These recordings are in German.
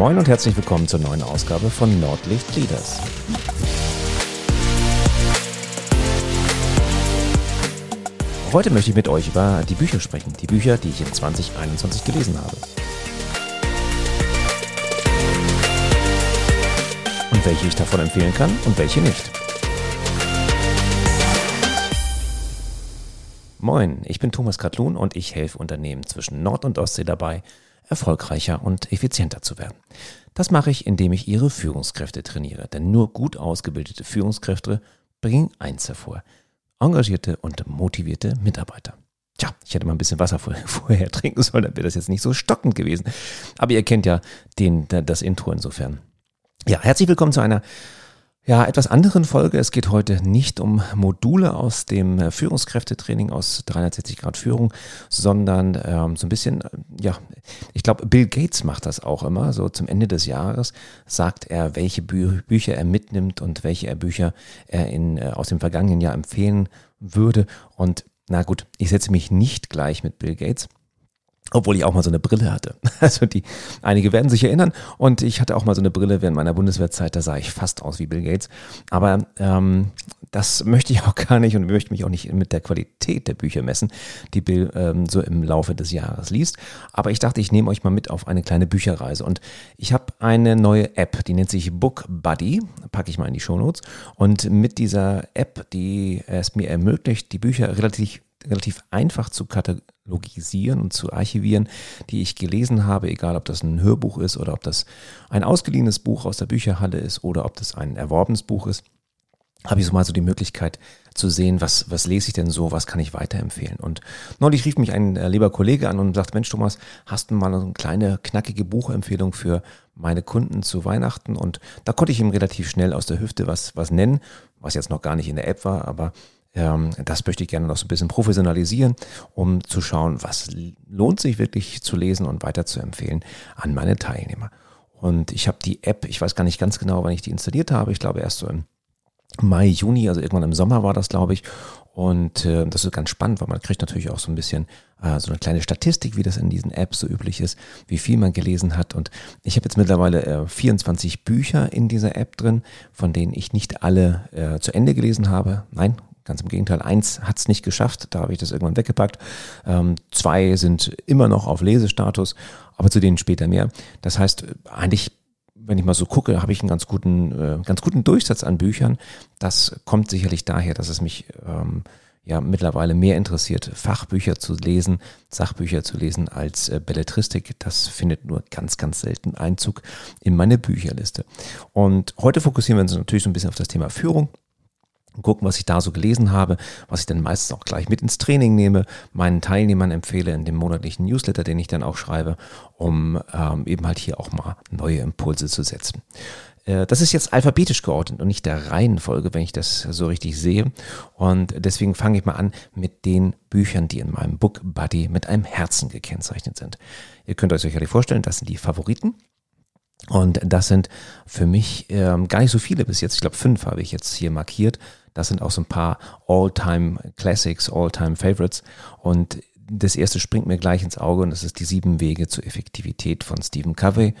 Moin und herzlich willkommen zur neuen Ausgabe von Nordlicht Leaders. Heute möchte ich mit euch über die Bücher sprechen, die Bücher, die ich in 2021 gelesen habe. Und welche ich davon empfehlen kann und welche nicht. Moin, ich bin Thomas Katlun und ich helfe Unternehmen zwischen Nord- und Ostsee dabei, erfolgreicher und effizienter zu werden. Das mache ich, indem ich ihre Führungskräfte trainiere. Denn nur gut ausgebildete Führungskräfte bringen eins hervor. Engagierte und motivierte Mitarbeiter. Tja, ich hätte mal ein bisschen Wasser vorher trinken sollen, dann wäre das jetzt nicht so stockend gewesen. Aber ihr kennt ja den, das Intro insofern. Ja, herzlich willkommen zu einer ja, etwas anderen Folge. Es geht heute nicht um Module aus dem äh, Führungskräftetraining aus 360 Grad Führung, sondern ähm, so ein bisschen, äh, ja, ich glaube, Bill Gates macht das auch immer. So zum Ende des Jahres sagt er, welche Bü Bücher er mitnimmt und welche er Bücher er in, äh, aus dem vergangenen Jahr empfehlen würde. Und na gut, ich setze mich nicht gleich mit Bill Gates obwohl ich auch mal so eine Brille hatte. Also die, einige werden sich erinnern. Und ich hatte auch mal so eine Brille während meiner Bundeswehrzeit, da sah ich fast aus wie Bill Gates. Aber ähm, das möchte ich auch gar nicht und möchte mich auch nicht mit der Qualität der Bücher messen, die Bill ähm, so im Laufe des Jahres liest. Aber ich dachte, ich nehme euch mal mit auf eine kleine Bücherreise. Und ich habe eine neue App, die nennt sich Book Buddy, packe ich mal in die Shownotes. Und mit dieser App, die es mir ermöglicht, die Bücher relativ relativ einfach zu katalogisieren und zu archivieren, die ich gelesen habe, egal ob das ein Hörbuch ist oder ob das ein ausgeliehenes Buch aus der Bücherhalle ist oder ob das ein erworbenes Buch ist, habe ich so mal so die Möglichkeit zu sehen, was, was lese ich denn so, was kann ich weiterempfehlen. Und neulich rief mich ein äh, lieber Kollege an und sagt, Mensch Thomas, hast du mal eine kleine knackige Buchempfehlung für meine Kunden zu Weihnachten? Und da konnte ich ihm relativ schnell aus der Hüfte was, was nennen, was jetzt noch gar nicht in der App war, aber das möchte ich gerne noch so ein bisschen professionalisieren, um zu schauen, was lohnt sich wirklich zu lesen und weiter zu empfehlen an meine Teilnehmer. Und ich habe die App, ich weiß gar nicht ganz genau, wann ich die installiert habe. Ich glaube erst so im Mai, Juni, also irgendwann im Sommer war das, glaube ich. Und äh, das ist ganz spannend, weil man kriegt natürlich auch so ein bisschen äh, so eine kleine Statistik, wie das in diesen Apps so üblich ist, wie viel man gelesen hat. Und ich habe jetzt mittlerweile äh, 24 Bücher in dieser App drin, von denen ich nicht alle äh, zu Ende gelesen habe. Nein, Ganz im Gegenteil, eins hat es nicht geschafft, da habe ich das irgendwann weggepackt. Ähm, zwei sind immer noch auf Lesestatus, aber zu denen später mehr. Das heißt, eigentlich, wenn ich mal so gucke, habe ich einen ganz guten, äh, ganz guten Durchsatz an Büchern. Das kommt sicherlich daher, dass es mich ähm, ja mittlerweile mehr interessiert, Fachbücher zu lesen, Sachbücher zu lesen als äh, Belletristik. Das findet nur ganz, ganz selten Einzug in meine Bücherliste. Und heute fokussieren wir uns natürlich so ein bisschen auf das Thema Führung gucken, was ich da so gelesen habe, was ich dann meistens auch gleich mit ins Training nehme, meinen Teilnehmern empfehle in dem monatlichen Newsletter, den ich dann auch schreibe, um ähm, eben halt hier auch mal neue Impulse zu setzen. Äh, das ist jetzt alphabetisch geordnet und nicht der Reihenfolge, wenn ich das so richtig sehe. Und deswegen fange ich mal an mit den Büchern, die in meinem Book Buddy mit einem Herzen gekennzeichnet sind. Ihr könnt euch sicherlich vorstellen, das sind die Favoriten. Und das sind für mich ähm, gar nicht so viele bis jetzt. Ich glaube, fünf habe ich jetzt hier markiert. Das sind auch so ein paar All-Time Classics, All-Time Favorites. Und das erste springt mir gleich ins Auge und das ist die sieben Wege zur Effektivität von Stephen Covey.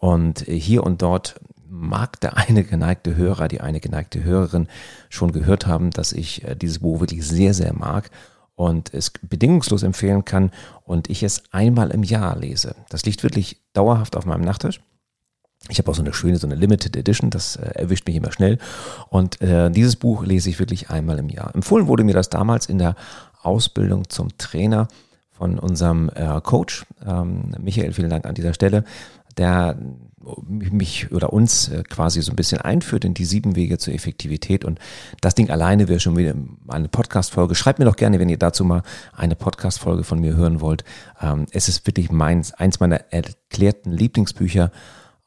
Und hier und dort mag der eine geneigte Hörer, die eine geneigte Hörerin schon gehört haben, dass ich äh, dieses Buch wirklich sehr, sehr mag und es bedingungslos empfehlen kann und ich es einmal im Jahr lese. Das liegt wirklich dauerhaft auf meinem Nachttisch. Ich habe auch so eine schöne, so eine Limited Edition, das äh, erwischt mich immer schnell. Und äh, dieses Buch lese ich wirklich einmal im Jahr. Empfohlen wurde mir das damals in der Ausbildung zum Trainer von unserem äh, Coach. Ähm, Michael, vielen Dank an dieser Stelle, der mich oder uns äh, quasi so ein bisschen einführt in die sieben Wege zur Effektivität. Und das Ding alleine wäre schon wieder eine Podcast-Folge. Schreibt mir doch gerne, wenn ihr dazu mal eine Podcast-Folge von mir hören wollt. Ähm, es ist wirklich meins, eins meiner erklärten Lieblingsbücher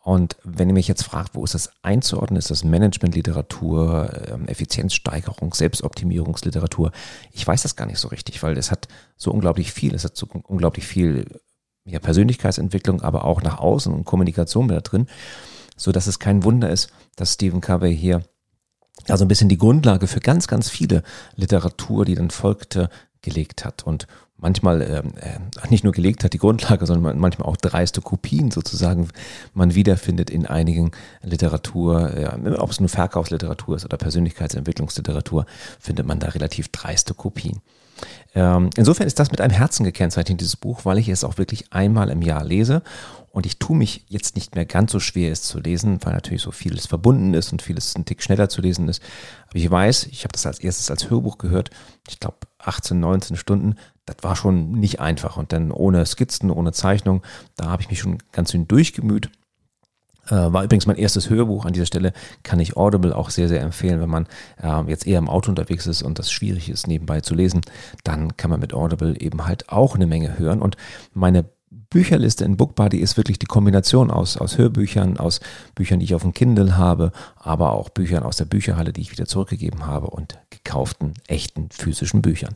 und wenn ihr mich jetzt fragt, wo ist das einzuordnen, ist das Managementliteratur, ähm, Effizienzsteigerung, Selbstoptimierungsliteratur? Ich weiß das gar nicht so richtig, weil es hat so unglaublich viel, es hat so unglaublich viel ja, Persönlichkeitsentwicklung, aber auch nach außen und Kommunikation mit da drin, so dass es kein Wunder ist, dass Stephen Covey hier also ein bisschen die Grundlage für ganz, ganz viele Literatur, die dann folgte, gelegt hat. Und manchmal ähm, äh, nicht nur gelegt hat, die Grundlage, sondern manchmal auch dreiste Kopien sozusagen man wiederfindet in einigen Literatur, ja, ob es nur Verkaufsliteratur ist oder Persönlichkeitsentwicklungsliteratur, findet man da relativ dreiste Kopien. Ähm, insofern ist das mit einem Herzen gekennzeichnet, dieses Buch, weil ich es auch wirklich einmal im Jahr lese und ich tue mich jetzt nicht mehr ganz so schwer, es zu lesen, weil natürlich so vieles verbunden ist und vieles ein Tick schneller zu lesen ist. Aber ich weiß, ich habe das als erstes als Hörbuch gehört, ich glaube 18, 19 Stunden, das war schon nicht einfach. Und dann ohne Skizzen, ohne Zeichnung, da habe ich mich schon ganz schön durchgemüht. Äh, war übrigens mein erstes Hörbuch an dieser Stelle, kann ich Audible auch sehr, sehr empfehlen, wenn man äh, jetzt eher im Auto unterwegs ist und das schwierig ist, nebenbei zu lesen, dann kann man mit Audible eben halt auch eine Menge hören. Und meine Bücherliste in BookBuddy ist wirklich die Kombination aus, aus Hörbüchern, aus Büchern, die ich auf dem Kindle habe, aber auch Büchern aus der Bücherhalle, die ich wieder zurückgegeben habe und gekauften, echten, physischen Büchern.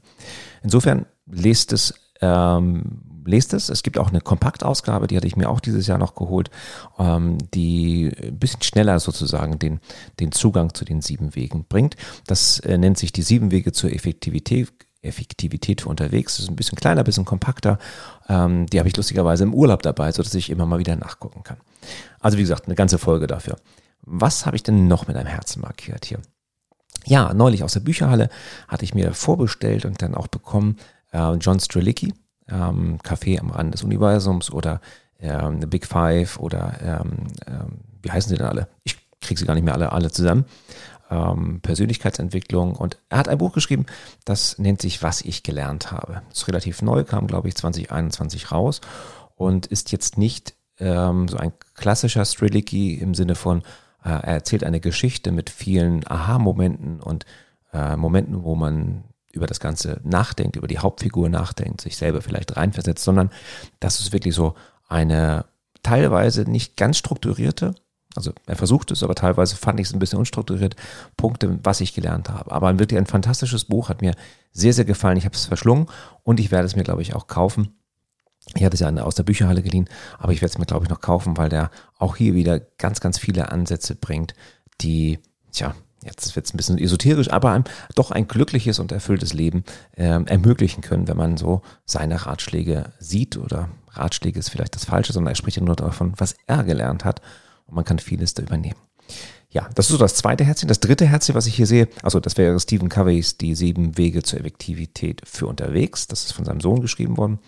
Insofern lest es ähm, lest es. Es gibt auch eine Kompaktausgabe, die hatte ich mir auch dieses Jahr noch geholt, ähm, die ein bisschen schneller sozusagen den, den Zugang zu den sieben Wegen bringt. Das äh, nennt sich die sieben Wege zur Effektivität. Effektivität für unterwegs. Das ist ein bisschen kleiner, ein bisschen kompakter. Ähm, die habe ich lustigerweise im Urlaub dabei, sodass ich immer mal wieder nachgucken kann. Also wie gesagt, eine ganze Folge dafür. Was habe ich denn noch mit einem Herzen markiert hier? Ja, neulich aus der Bücherhalle hatte ich mir vorbestellt und dann auch bekommen äh, John Strelicki, ähm, Café am Rand des Universums oder ähm, The Big Five oder ähm, ähm, wie heißen sie denn alle? Ich kriege sie gar nicht mehr alle, alle zusammen. Ähm, Persönlichkeitsentwicklung und er hat ein Buch geschrieben, das nennt sich Was ich gelernt habe. Ist relativ neu, kam glaube ich 2021 raus und ist jetzt nicht ähm, so ein klassischer Strilicki im Sinne von, er erzählt eine Geschichte mit vielen Aha-Momenten und äh, Momenten, wo man über das Ganze nachdenkt, über die Hauptfigur nachdenkt, sich selber vielleicht reinversetzt, sondern das ist wirklich so eine teilweise nicht ganz strukturierte, also er versucht es, aber teilweise fand ich es ein bisschen unstrukturiert, Punkte, was ich gelernt habe. Aber wirklich ein fantastisches Buch, hat mir sehr, sehr gefallen. Ich habe es verschlungen und ich werde es mir, glaube ich, auch kaufen. Ich hatte es ja aus der Bücherhalle geliehen, aber ich werde es mir, glaube ich, noch kaufen, weil der auch hier wieder ganz, ganz viele Ansätze bringt, die, tja, jetzt wird es ein bisschen esoterisch, aber ein, doch ein glückliches und erfülltes Leben äh, ermöglichen können, wenn man so seine Ratschläge sieht oder Ratschläge ist vielleicht das Falsche, sondern er spricht ja nur davon, was er gelernt hat und man kann vieles da übernehmen. Ja, das ist so das zweite Herzchen. Das dritte Herzchen, was ich hier sehe, also das wäre Stephen Coveys Die sieben Wege zur Effektivität für unterwegs. Das ist von seinem Sohn geschrieben worden.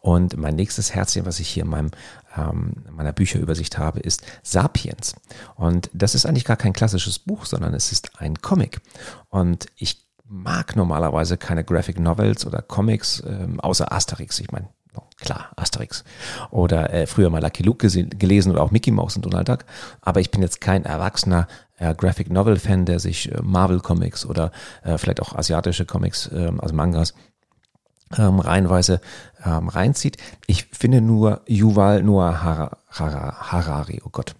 Und mein nächstes Herzchen, was ich hier in meinem, ähm, meiner Bücherübersicht habe, ist Sapiens. Und das ist eigentlich gar kein klassisches Buch, sondern es ist ein Comic. Und ich mag normalerweise keine Graphic Novels oder Comics, ähm, außer Asterix. Ich meine, klar, Asterix. Oder äh, früher mal Lucky Luke gelesen oder auch Mickey Mouse und Donald Duck. Aber ich bin jetzt kein erwachsener äh, Graphic Novel Fan, der sich äh, Marvel Comics oder äh, vielleicht auch asiatische Comics, ähm, also Mangas, ähm, reihenweise ähm, reinzieht. Ich finde nur Yuval Noah Harari, oh Gott,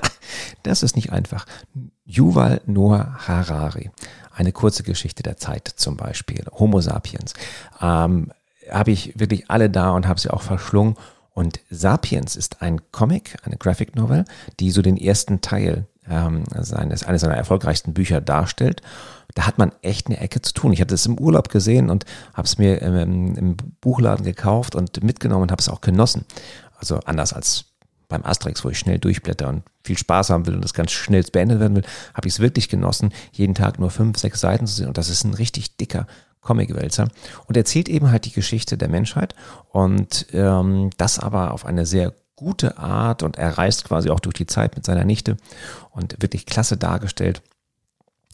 das ist nicht einfach. Yuval Noah Harari, eine kurze Geschichte der Zeit zum Beispiel, Homo sapiens, ähm, habe ich wirklich alle da und habe sie auch verschlungen. Und Sapiens ist ein Comic, eine Graphic Novel, die so den ersten Teil ähm, seines, eines seiner erfolgreichsten Bücher darstellt da hat man echt eine Ecke zu tun. Ich hatte es im Urlaub gesehen und habe es mir im, im, Buchladen gekauft und mitgenommen und habe es auch genossen. Also anders als beim Asterix, wo ich schnell durchblätter und viel Spaß haben will und das ganz schnell beendet werden will, habe ich es wirklich genossen, jeden Tag nur fünf, sechs Seiten zu sehen. Und das ist ein richtig dicker Comicwälzer und erzählt eben halt die Geschichte der Menschheit und ähm, das aber auf eine sehr gute Art und er reist quasi auch durch die Zeit mit seiner Nichte und wirklich klasse dargestellt.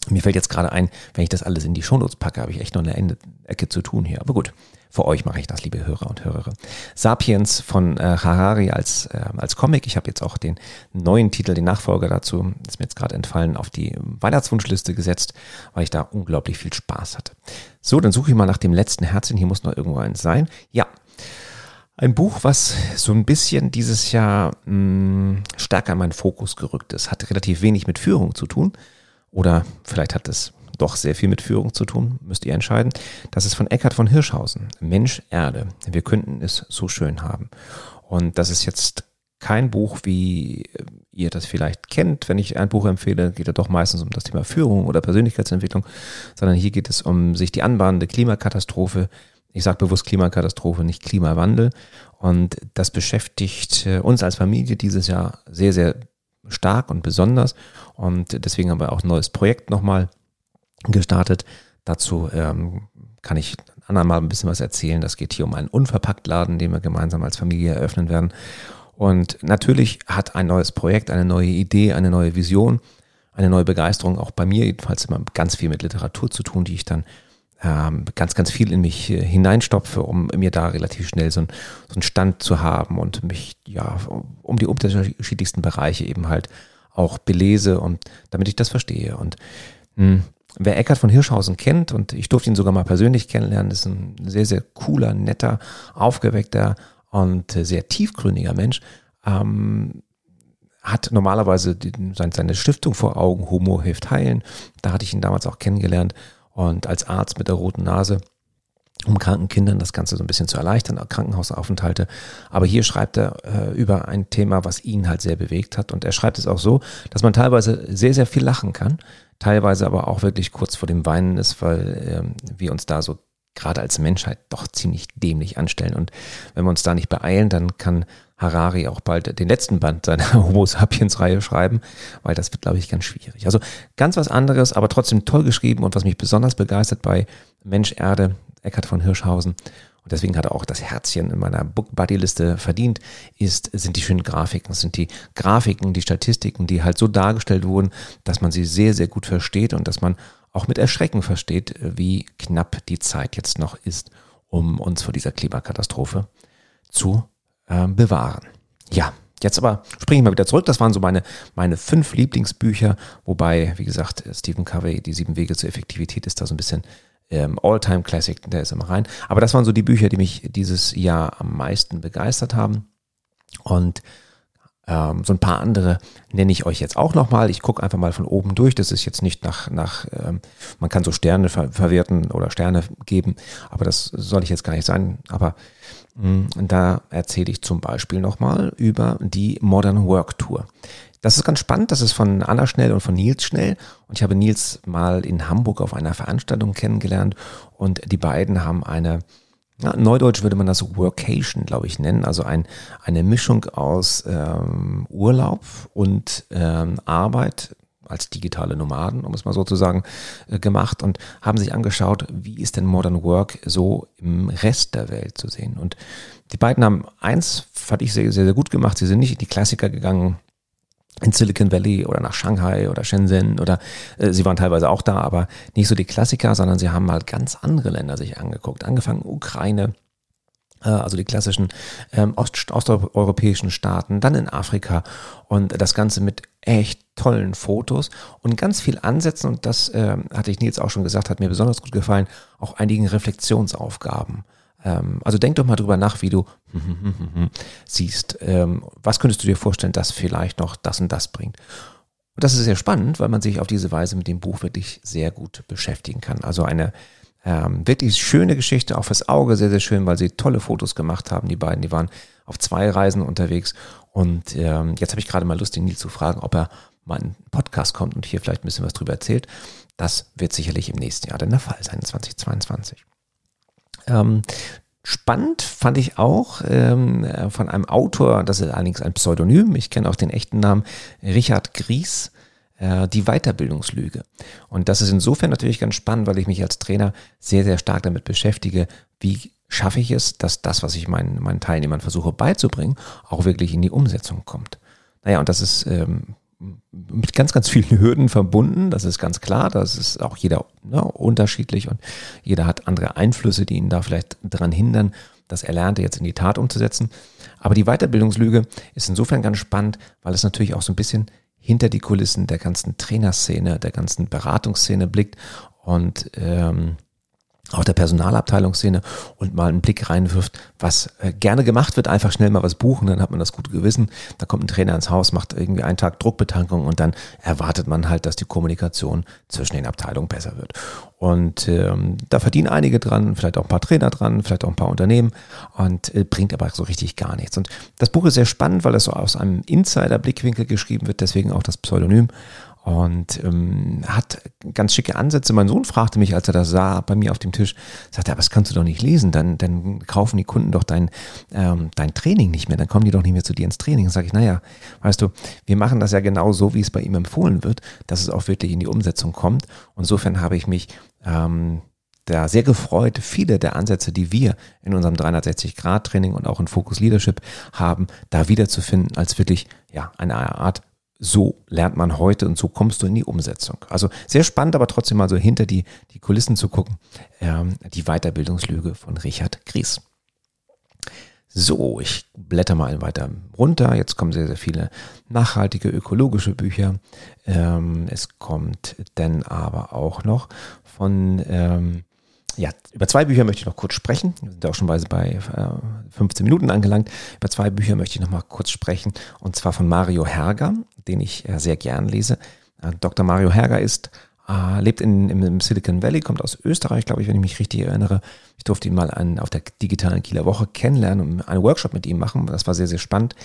Mir fällt jetzt gerade ein, wenn ich das alles in die Shownotes packe, habe ich echt noch eine Ecke zu tun hier. Aber gut, für euch mache ich das, liebe Hörer und Hörerinnen. Sapiens von äh, Harari als, äh, als Comic. Ich habe jetzt auch den neuen Titel, den Nachfolger dazu, ist mir jetzt gerade entfallen, auf die Weihnachtswunschliste gesetzt, weil ich da unglaublich viel Spaß hatte. So, dann suche ich mal nach dem letzten Herzchen. Hier muss noch irgendwo eins sein. Ja, ein Buch, was so ein bisschen dieses Jahr mh, hm, stärker in meinen Fokus gerückt ist, hat relativ wenig mit Führung zu tun oder vielleicht hat es doch sehr viel mit Führung zu tun, müsst ihr entscheiden. Das ist von Eckhard von Hirschhausen. Mensch, Erde. Wir könnten es so schön haben. Und das ist jetzt kein Buch, wie ihr das vielleicht kennt. Wenn ich ein Buch empfehle, geht es doch meistens um das Thema Führung oder Persönlichkeitsentwicklung, sondern hier geht es um sich die anbahnende Klimakatastrophe Ich sage bewusst Klimakatastrophe, nicht Klimawandel. Und das beschäftigt äh, uns als Familie dieses Jahr sehr, sehr stark und besonders. Und deswegen haben wir auch ein neues Projekt nochmal gestartet. Dazu ähm, kann ich anderen mal ein bisschen was erzählen. Das geht hier um einen Unverpacktladen, den wir gemeinsam als Familie eröffnen werden. Und natürlich hat ein neues Projekt, eine neue Idee, eine neue Vision, eine neue Begeisterung auch bei mir jedenfalls immer ganz viel mit Literatur zu tun, die ich dann ähm, ganz, ganz viel in mich äh, hineinstopfe, um mir da relativ schnell so, ein, so einen Stand zu haben und mich ja um die unterschiedlichsten Bereiche eben halt auch belese und damit ich das verstehe. Und mh, hm, wer Eckhard von Hirschhausen kennt, und ich durfte ihn sogar mal persönlich kennenlernen, ist ein sehr, sehr cooler, netter, aufgeweckter und sehr tiefgründiger Mensch. Ähm, hat normalerweise die, seine Stiftung vor Augen, Homo hilft heilen. Da hatte ich ihn damals auch kennengelernt und als Arzt mit der roten Nase, um kranken Kindern das Ganze so ein bisschen zu erleichtern, Krankenhausaufenthalte. Aber hier schreibt er äh, über ein Thema, was ihn halt sehr bewegt hat. Und er schreibt es auch so, dass man teilweise sehr, sehr viel lachen kann, teilweise aber auch wirklich kurz vor dem Weinen ist, weil äh, wir uns da so gerade als Menschheit doch ziemlich dämlich anstellen. Und wenn wir uns da nicht beeilen, dann kann Harari auch bald den letzten Band seiner Homo Sapiens-Reihe schreiben, weil das wird, glaube ich, ganz schwierig. Also ganz was anderes, aber trotzdem toll geschrieben und was mich besonders begeistert bei Mensch Erde, Eckhard von Hirschhausen, und deswegen hat er auch das Herzchen in meiner Book Buddy Liste verdient, ist, sind die schönen Grafiken, sind die Grafiken, die Statistiken, die halt so dargestellt wurden, dass man sie sehr, sehr gut versteht und dass man auch mit Erschrecken versteht, wie knapp die Zeit jetzt noch ist, um uns vor dieser Klimakatastrophe zu äh, bewahren. Ja, jetzt aber springe ich mal wieder zurück. Das waren so meine, meine fünf Lieblingsbücher, wobei, wie gesagt, Stephen Covey, Die sieben Wege zur Effektivität ist da so ein bisschen ähm, All-Time Classic, der ist immer rein. Aber das waren so die Bücher, die mich dieses Jahr am meisten begeistert haben. Und ähm, so ein paar andere nenne ich euch jetzt auch nochmal. Ich gucke einfach mal von oben durch. Das ist jetzt nicht nach, nach ähm, man kann so Sterne ver verwerten oder Sterne geben, aber das soll ich jetzt gar nicht sein. Aber da erzähle ich zum Beispiel nochmal über die Modern Work Tour. Das ist ganz spannend. Das ist von Anna Schnell und von Nils Schnell. Und ich habe Nils mal in Hamburg auf einer Veranstaltung kennengelernt. Und die beiden haben eine ja, Neudeutsch würde man das Workation, glaube ich, nennen. Also ein, eine Mischung aus ähm, Urlaub und ähm, Arbeit als digitale Nomaden, um es mal so zu sagen, äh, gemacht und haben sich angeschaut, wie ist denn Modern Work so im Rest der Welt zu sehen. Und die beiden haben eins, fand ich sehr, sehr, sehr gut gemacht. Sie sind nicht in die Klassiker gegangen, in Silicon Valley oder nach Shanghai oder Shenzhen oder äh, sie waren teilweise auch da, aber nicht so die Klassiker, sondern sie haben mal ganz andere Länder sich angeguckt. Angefangen Ukraine, also die klassischen ähm, Ost osteuropäischen Staaten, dann in Afrika und das Ganze mit echt tollen Fotos und ganz viel Ansätzen und das äh, hatte ich Nils auch schon gesagt, hat mir besonders gut gefallen, auch einigen Reflexionsaufgaben. Ähm, also denk doch mal drüber nach, wie du siehst. Ähm, was könntest du dir vorstellen, dass vielleicht noch das und das bringt? Und das ist sehr spannend, weil man sich auf diese Weise mit dem Buch wirklich sehr gut beschäftigen kann. Also eine ähm, wirklich schöne Geschichte, auch fürs Auge sehr, sehr schön, weil sie tolle Fotos gemacht haben, die beiden. Die waren auf zwei Reisen unterwegs. Und ähm, jetzt habe ich gerade mal Lust, den Nils zu fragen, ob er mal in einen Podcast kommt und hier vielleicht ein bisschen was drüber erzählt. Das wird sicherlich im nächsten Jahr dann der Fall sein, 2022. Ähm, spannend fand ich auch ähm, von einem Autor, das ist allerdings ein Pseudonym, ich kenne auch den echten Namen, Richard Gries, äh, die Weiterbildungslüge. Und das ist insofern natürlich ganz spannend, weil ich mich als Trainer sehr, sehr stark damit beschäftige, wie schaffe ich es, dass das, was ich meinen, meinen Teilnehmern versuche beizubringen, auch wirklich in die Umsetzung kommt. Naja, und das ist ähm, mit ganz, ganz vielen Hürden verbunden. Das ist ganz klar. Das ist auch jeder ne, unterschiedlich und jeder hat andere Einflüsse, die ihn da vielleicht daran hindern, das Erlernte jetzt in die Tat umzusetzen. Aber die Weiterbildungslüge ist insofern ganz spannend, weil es natürlich auch so ein bisschen hinter die Kulissen der ganzen Trainerszene, der ganzen Beratungsszene blickt und ähm, auch der Personalabteilungsszene und mal einen Blick reinwirft, was äh, gerne gemacht wird, einfach schnell mal was buchen, dann hat man das gute Gewissen. Da kommt ein Trainer ins Haus, macht irgendwie einen Tag Druckbetankung und dann erwartet man halt, dass die Kommunikation zwischen den Abteilungen besser wird. Und ähm, da verdienen einige dran, vielleicht auch ein paar Trainer dran, vielleicht auch ein paar Unternehmen und äh, bringt aber so richtig gar nichts. Und das Buch ist sehr spannend, weil es so aus einem Insider-Blickwinkel geschrieben wird, deswegen auch das Pseudonym. Und ähm, hat ganz schicke Ansätze. Mein Sohn fragte mich, als er das sah, bei mir auf dem Tisch, sagte, aber das kannst du doch nicht lesen, dann, dann kaufen die Kunden doch dein, ähm, dein Training nicht mehr, dann kommen die doch nicht mehr zu dir ins Training. Dann sage ich, naja, weißt du, wir machen das ja genau so, wie es bei ihm empfohlen wird, dass es auch wirklich in die Umsetzung kommt. Und insofern habe ich mich ähm, da sehr gefreut, viele der Ansätze, die wir in unserem 360-Grad-Training und auch in Focus Leadership haben, da wiederzufinden als wirklich ja, eine Art so lernt man heute und so kommst du in die Umsetzung. Also sehr spannend, aber trotzdem mal so hinter die, die Kulissen zu gucken. Ähm, die Weiterbildungslüge von Richard Gries. So, ich blätter mal weiter runter. Jetzt kommen sehr, sehr viele nachhaltige ökologische Bücher. Ähm, es kommt dann aber auch noch von ähm, ja, über zwei Bücher möchte ich noch kurz sprechen. Wir sind auch schon bei, bei äh, 15 Minuten angelangt. Über zwei Bücher möchte ich noch mal kurz sprechen. Und zwar von Mario Herger, den ich äh, sehr gern lese. Äh, Dr. Mario Herger ist äh, lebt in, im, Silicon Valley, kommt aus Österreich, glaube ich, wenn ich mich richtig erinnere. Ich durfte ihn mal an, auf der digitalen Kieler Woche kennenlernen und einen Workshop mit ihm machen. Das war sehr, sehr spannend.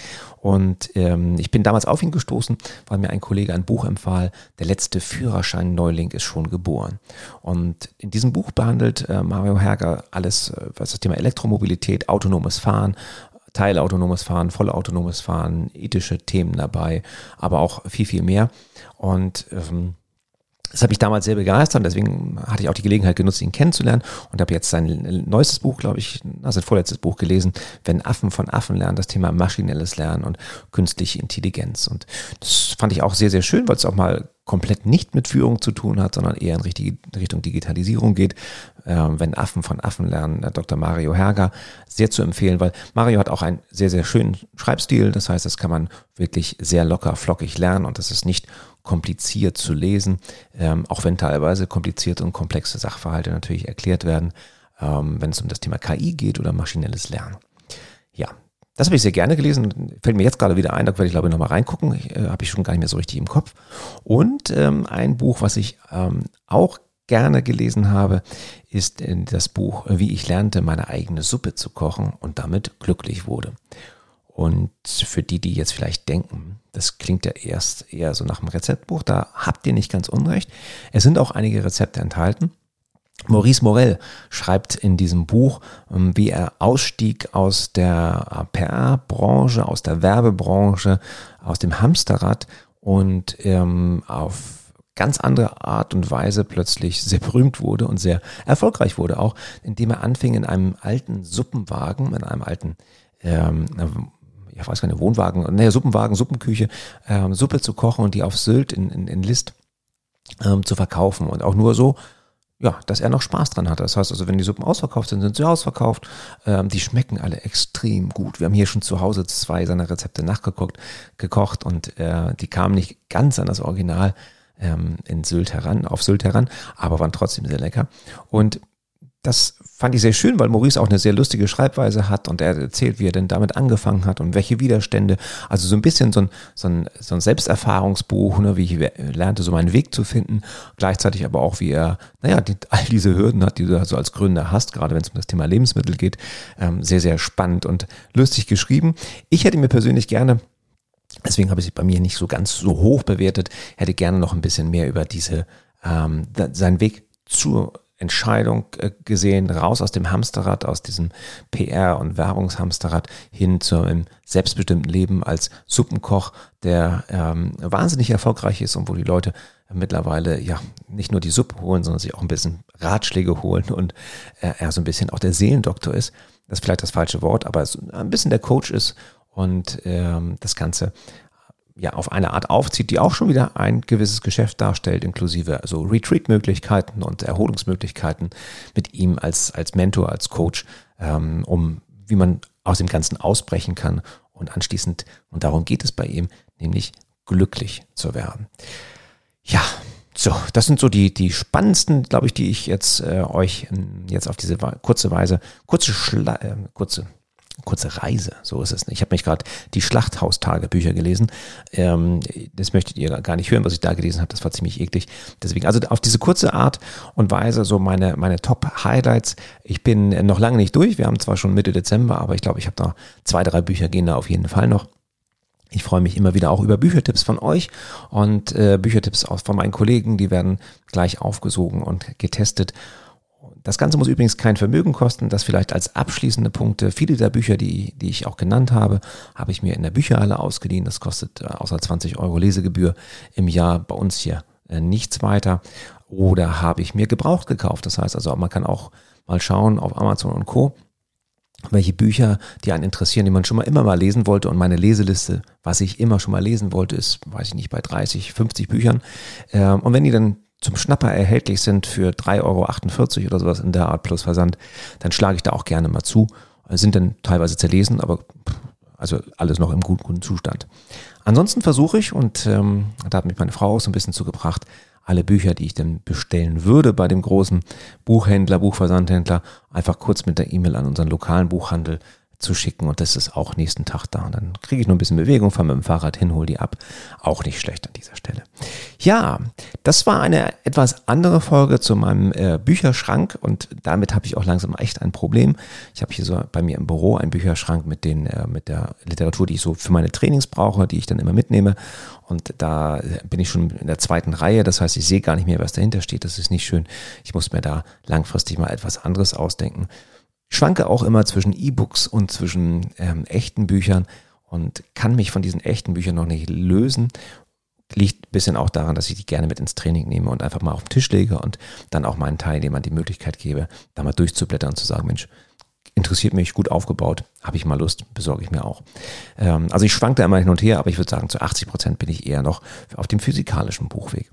Und ähm, ich bin damals auf ihn gestoßen, weil mir ein Kollege ein Buch empfahl, Der letzte Führerschein-Neuling ist schon geboren. Und in diesem Buch behandelt äh, Mario Herger alles, äh, was das Thema Elektromobilität, autonomes Fahren, teilautonomes Fahren, vollautonomes Fahren, ethische Themen dabei, aber auch viel, viel mehr. Und ähm, das hat mich damals sehr begeistert, deswegen hatte ich auch die Gelegenheit genutzt, ihn kennenzulernen und habe jetzt sein neuestes Buch, glaube ich, also sein vorletztes Buch gelesen, Wenn Affen von Affen lernen, das Thema maschinelles Lernen und künstliche Intelligenz. Und das fand ich auch sehr, sehr schön, weil es auch mal komplett nicht mit Führung zu tun hat, sondern eher in Richtung Digitalisierung geht. Ähm, wenn Affen von Affen lernen, Dr. Mario Herger, sehr zu empfehlen, weil Mario hat auch einen sehr, sehr schönen Schreibstil. Das heißt, das kann man wirklich sehr locker, flockig lernen und das ist nicht kompliziert zu lesen, ähm, auch wenn teilweise komplizierte und komplexe Sachverhalte natürlich erklärt werden, ähm, wenn es um das Thema KI geht oder maschinelles Lernen. Ja, das habe ich sehr gerne gelesen. Fällt mir jetzt gerade wieder ein, da werde ich glaube ich nochmal reingucken. Äh, habe ich schon gar nicht mehr so richtig im Kopf. Und ähm, ein Buch, was ich ähm, auch gerne gelesen habe, ist äh, das Buch Wie ich lernte, meine eigene Suppe zu kochen und damit glücklich wurde. Und für die, die jetzt vielleicht denken, das klingt ja erst eher so nach einem Rezeptbuch, da habt ihr nicht ganz unrecht. Es sind auch einige Rezepte enthalten. Maurice Morel schreibt in diesem Buch, ähm, wie er ausstieg aus der PR-Branche, aus der Werbebranche, aus dem Hamsterrad und ähm, auf ganz andere Art und Weise plötzlich sehr berühmt wurde und sehr erfolgreich wurde, auch indem er anfing in einem alten Suppenwagen, in einem alten ähm, ich weiß keine Wohnwagen, naja, Suppenwagen, Suppenküche, ähm, Suppe zu kochen und die auf Sylt in, in, in List ähm, zu verkaufen. Und auch nur so, ja, dass er noch Spaß dran hat. Das heißt also, wenn die Suppen ausverkauft sind, sind sie ausverkauft. Ähm, die schmecken alle extrem gut. Wir haben hier schon zu Hause zwei seiner Rezepte nachgeguckt, gekocht und äh, die kamen nicht ganz an das Original ähm, in Sylt heran, auf Sylt heran, aber waren trotzdem sehr lecker. Und das fand ich sehr schön, weil Maurice auch eine sehr lustige Schreibweise hat und er erzählt, wie er denn damit angefangen hat und welche Widerstände. Also so ein bisschen so ein, so ein, so ein Selbsterfahrungsbuch, ne, wie ich lernte, so meinen Weg zu finden. Gleichzeitig aber auch, wie er, naja, die, all diese Hürden hat, die du so als Gründer hast, gerade wenn es um das Thema Lebensmittel geht. Ähm, sehr, sehr spannend und lustig geschrieben. Ich hätte mir persönlich gerne Deswegen habe ich es bei mir nicht so ganz so hoch bewertet. Hätte gerne noch ein bisschen mehr über diese ähm, seinen Weg zur Entscheidung äh, gesehen, raus aus dem Hamsterrad, aus diesem PR- und Werbungshamsterrad hin zu einem selbstbestimmten Leben als Suppenkoch, der ähm, wahnsinnig erfolgreich ist und wo die Leute mittlerweile ja nicht nur die Suppe holen, sondern sich auch ein bisschen Ratschläge holen und äh, er so ein bisschen auch der Seelendoktor ist. Das ist vielleicht das falsche Wort, aber ein bisschen der Coach ist und ähm, das Ganze ja auf eine Art aufzieht, die auch schon wieder ein gewisses Geschäft darstellt, inklusive also Retreat-Möglichkeiten und Erholungsmöglichkeiten mit ihm als, als Mentor, als Coach, ähm, um wie man aus dem Ganzen ausbrechen kann und anschließend, und darum geht es bei ihm, nämlich glücklich zu werden. Ja, so, das sind so die, die spannendsten, glaube ich, die ich jetzt äh, euch jetzt auf diese kurze Weise, kurze, Schla äh, kurze kurze Reise, so ist es nicht. Ich habe mich gerade die Schlachthaustagebücher gelesen. Ähm, das möchtet ihr gar nicht hören, was ich da gelesen habe. Das war ziemlich eklig. Deswegen, also auf diese kurze Art und Weise so meine, meine Top-Highlights. Ich bin noch lange nicht durch. Wir haben zwar schon Mitte Dezember, aber ich glaube, ich habe noch zwei, drei Bücher gehen da auf jeden Fall noch. Ich freue mich immer wieder auch über Büchertipps von euch und äh, Büchertipps auch von meinen Kollegen, die werden gleich aufgesogen und getestet. Das Ganze muss übrigens kein Vermögen kosten, das vielleicht als abschließende Punkte. Viele der Bücher, die, die ich auch genannt habe, habe ich mir in der Bücherhalle ausgeliehen. Das kostet äh, außer 20 Euro Lesegebühr im Jahr bei uns hier äh, nichts weiter. Oder habe ich mir gebraucht gekauft. Das heißt also, man kann auch mal schauen auf Amazon und Co welche Bücher, die einen interessieren, die man schon mal immer mal lesen wollte. Und meine Leseliste, was ich immer schon mal lesen wollte, ist, weiß ich nicht, bei 30, 50 Büchern. Ähm, und wenn die dann zum Schnapper erhältlich sind für 3,48 Euro oder sowas in der Art plus Versand, dann schlage ich da auch gerne mal zu. Sind dann teilweise zerlesen, aber also alles noch im guten, guten Zustand. Ansonsten versuche ich, und ähm, da hat mich meine Frau auch so ein bisschen zugebracht, alle Bücher, die ich dann bestellen würde bei dem großen Buchhändler, Buchversandhändler, einfach kurz mit der E-Mail an unseren lokalen Buchhandel zu schicken und das ist auch nächsten Tag da. Und dann kriege ich nur ein bisschen Bewegung, fahre mit dem Fahrrad hin, hol die ab. Auch nicht schlecht an dieser Stelle. Ja, das war eine etwas andere Folge zu meinem äh, Bücherschrank und damit habe ich auch langsam echt ein Problem. Ich habe hier so bei mir im Büro einen Bücherschrank mit den äh, mit der Literatur, die ich so für meine Trainings brauche, die ich dann immer mitnehme. Und da bin ich schon in der zweiten Reihe. Das heißt, ich sehe gar nicht mehr, was dahinter steht. Das ist nicht schön. Ich muss mir da langfristig mal etwas anderes ausdenken schwanke auch immer zwischen E-Books und zwischen ähm, echten Büchern und kann mich von diesen echten Büchern noch nicht lösen. Liegt ein bisschen auch daran, dass ich die gerne mit ins Training nehme und einfach mal auf den Tisch lege und dann auch meinen Teilnehmern die Möglichkeit gebe, da mal durchzublättern und zu sagen, Mensch, interessiert mich, gut aufgebaut, habe ich mal Lust, besorge ich mir auch. Ähm, also ich schwanke da immer hin und her, aber ich würde sagen, zu 80 Prozent bin ich eher noch auf dem physikalischen Buchweg.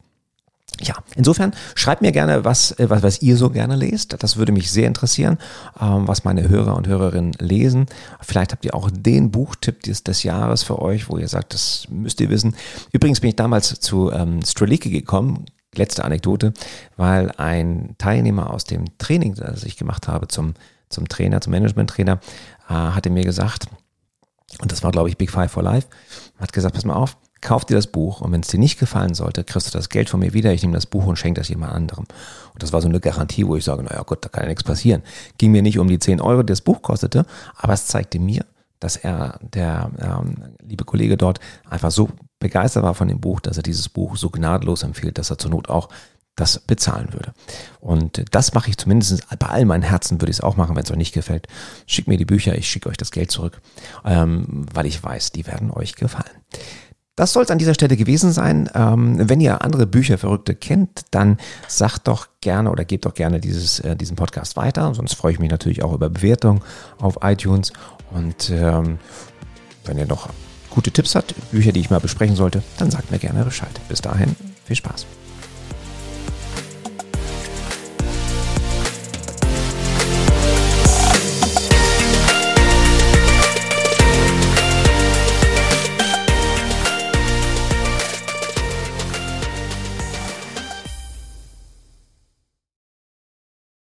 Ja, insofern schreibt mir gerne, was, äh, was, was ihr so gerne lest. Das würde mich sehr interessieren, ähm, was meine Hörer und Hörerinnen lesen. Vielleicht habt ihr auch den Buchtipp des, des Jahres für euch, wo ihr sagt, das müsst ihr wissen. Übrigens bin ich damals zu ähm, Streliki gekommen, letzte Anekdote, weil ein Teilnehmer aus dem Training, das ich gemacht habe zum, zum Trainer, zum Management-Trainer, äh, hatte mir gesagt, und das war, glaube ich, Big Five for Life, hat gesagt, pass mal auf, kauf dir das Buch und wenn es dir nicht gefallen sollte, kriegst du das Geld von mir wieder, ich nehme das Buch und schenke das jemand anderem. Und das war so eine Garantie, wo ich sage, naja Gott, da kann ja nichts passieren. Ging mir nicht um die 10 Euro, die das Buch kostete, aber es zeigte mir, dass er, der ähm, liebe Kollege dort, einfach so begeistert war von dem Buch, dass er dieses Buch so gnadenlos empfiehlt, dass er zur Not auch das bezahlen würde. Und das mache ich zumindest bei all meinen Herzen, würde ich es auch machen, wenn es euch nicht gefällt. Schickt mir die Bücher, ich schicke euch das Geld zurück, ähm, weil ich weiß, die werden euch gefallen. Das soll es an dieser Stelle gewesen sein. Ähm, wenn ihr andere Bücher Verrückte kennt, dann sagt doch gerne oder gebt doch gerne dieses, äh, diesen Podcast weiter. Sonst freue ich mich natürlich auch über Bewertung auf iTunes. Und ähm, wenn ihr noch gute Tipps habt, Bücher, die ich mal besprechen sollte, dann sagt mir gerne Bescheid. Bis dahin, viel Spaß.